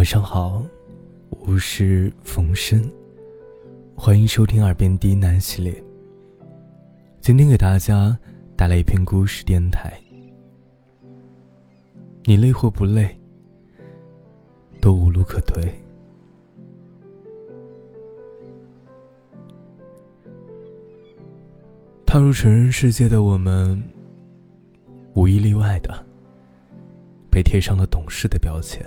晚上好，我是冯生，欢迎收听《耳边低喃》系列。今天给大家带来一篇故事电台。你累或不累，都无路可退。踏入成人世界的我们，无一例外的被贴上了懂事的标签。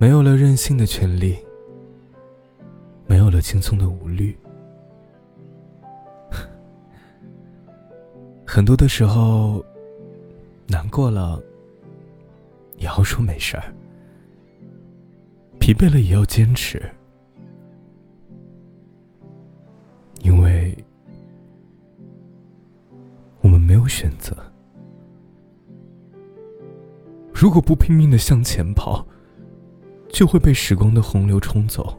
没有了任性的权利，没有了轻松的无虑。很多的时候，难过了也要说没事儿，疲惫了也要坚持，因为我们没有选择。如果不拼命的向前跑，就会被时光的洪流冲走。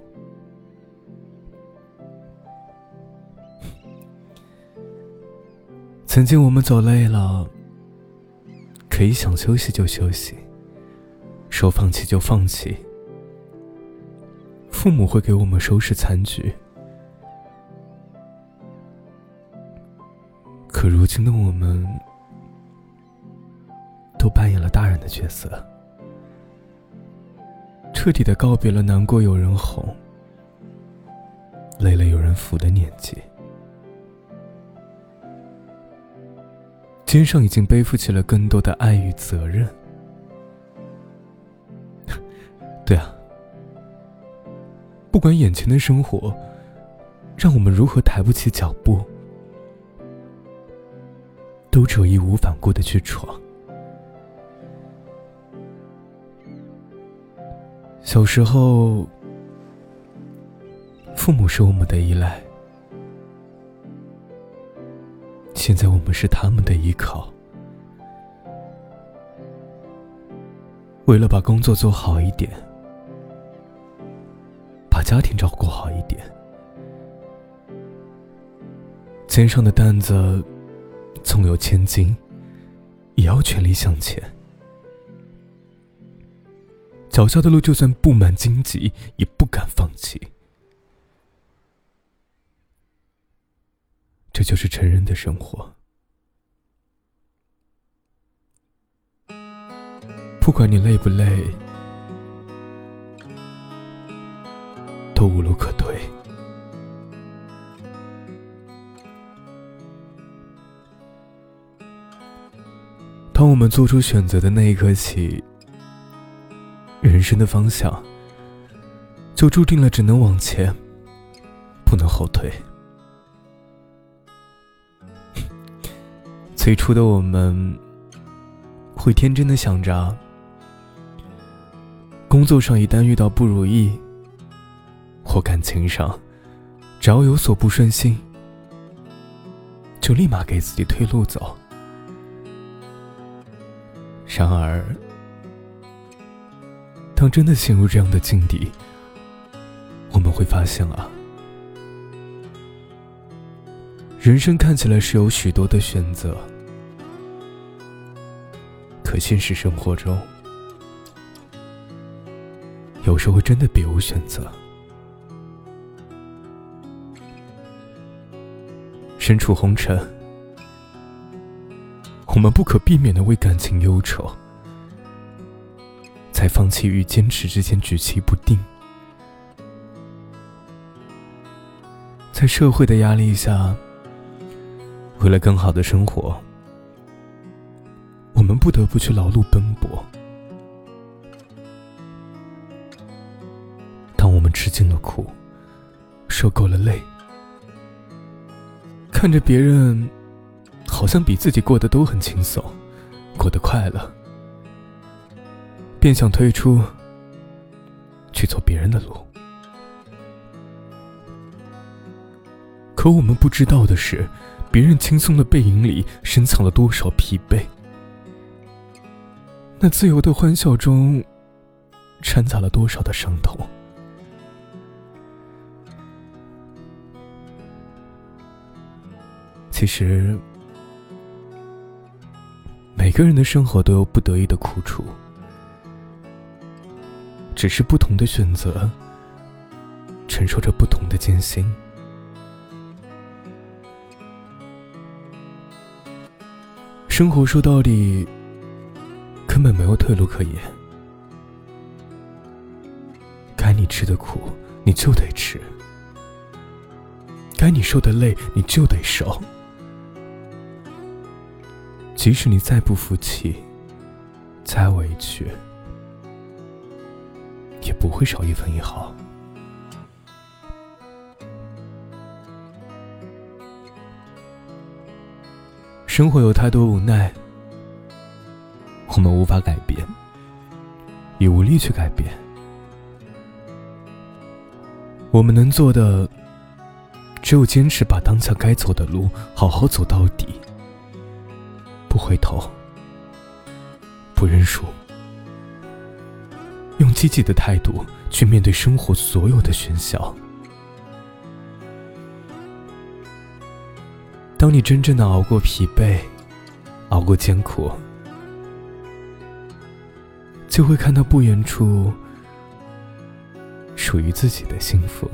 曾经我们走累了，可以想休息就休息，说放弃就放弃。父母会给我们收拾残局，可如今的我们，都扮演了大人的角色。彻底的告别了难过有人哄、累了有人扶的年纪，肩上已经背负起了更多的爱与责任。对啊，不管眼前的生活让我们如何抬不起脚步，都只有义无反顾的去闯。小时候，父母是我们的依赖，现在我们是他们的依靠。为了把工作做好一点，把家庭照顾好一点，肩上的担子纵有千斤，也要全力向前。脚下的路就算布满荆棘，也不敢放弃。这就是成人的生活。不管你累不累，都无路可退。当我们做出选择的那一刻起。人生的方向，就注定了只能往前，不能后退。最初的我们，会天真的想着，工作上一旦遇到不如意，或感情上，只要有所不顺心，就立马给自己退路走。然而，当真的陷入这样的境地，我们会发现啊，人生看起来是有许多的选择，可现实生活中，有时候真的别无选择。身处红尘，我们不可避免的为感情忧愁。在放弃与坚持之间举棋不定，在社会的压力下，为了更好的生活，我们不得不去劳碌奔波。当我们吃尽了苦，受够了累，看着别人好像比自己过得都很轻松，过得快乐。便想退出，去走别人的路。可我们不知道的是，别人轻松的背影里深藏了多少疲惫。那自由的欢笑中，掺杂了多少的伤痛。其实，每个人的生活都有不得已的苦楚。只是不同的选择，承受着不同的艰辛。生活说到底，根本没有退路可言。该你吃的苦，你就得吃；该你受的累，你就得受。即使你再不服气，再委屈，也不会少一分一毫。生活有太多无奈，我们无法改变，也无力去改变。我们能做的，只有坚持把当下该走的路好好走到底。不回头，不认输，用积极的态度去面对生活所有的喧嚣。当你真正的熬过疲惫，熬过艰苦，就会看到不远处属于自己的幸福。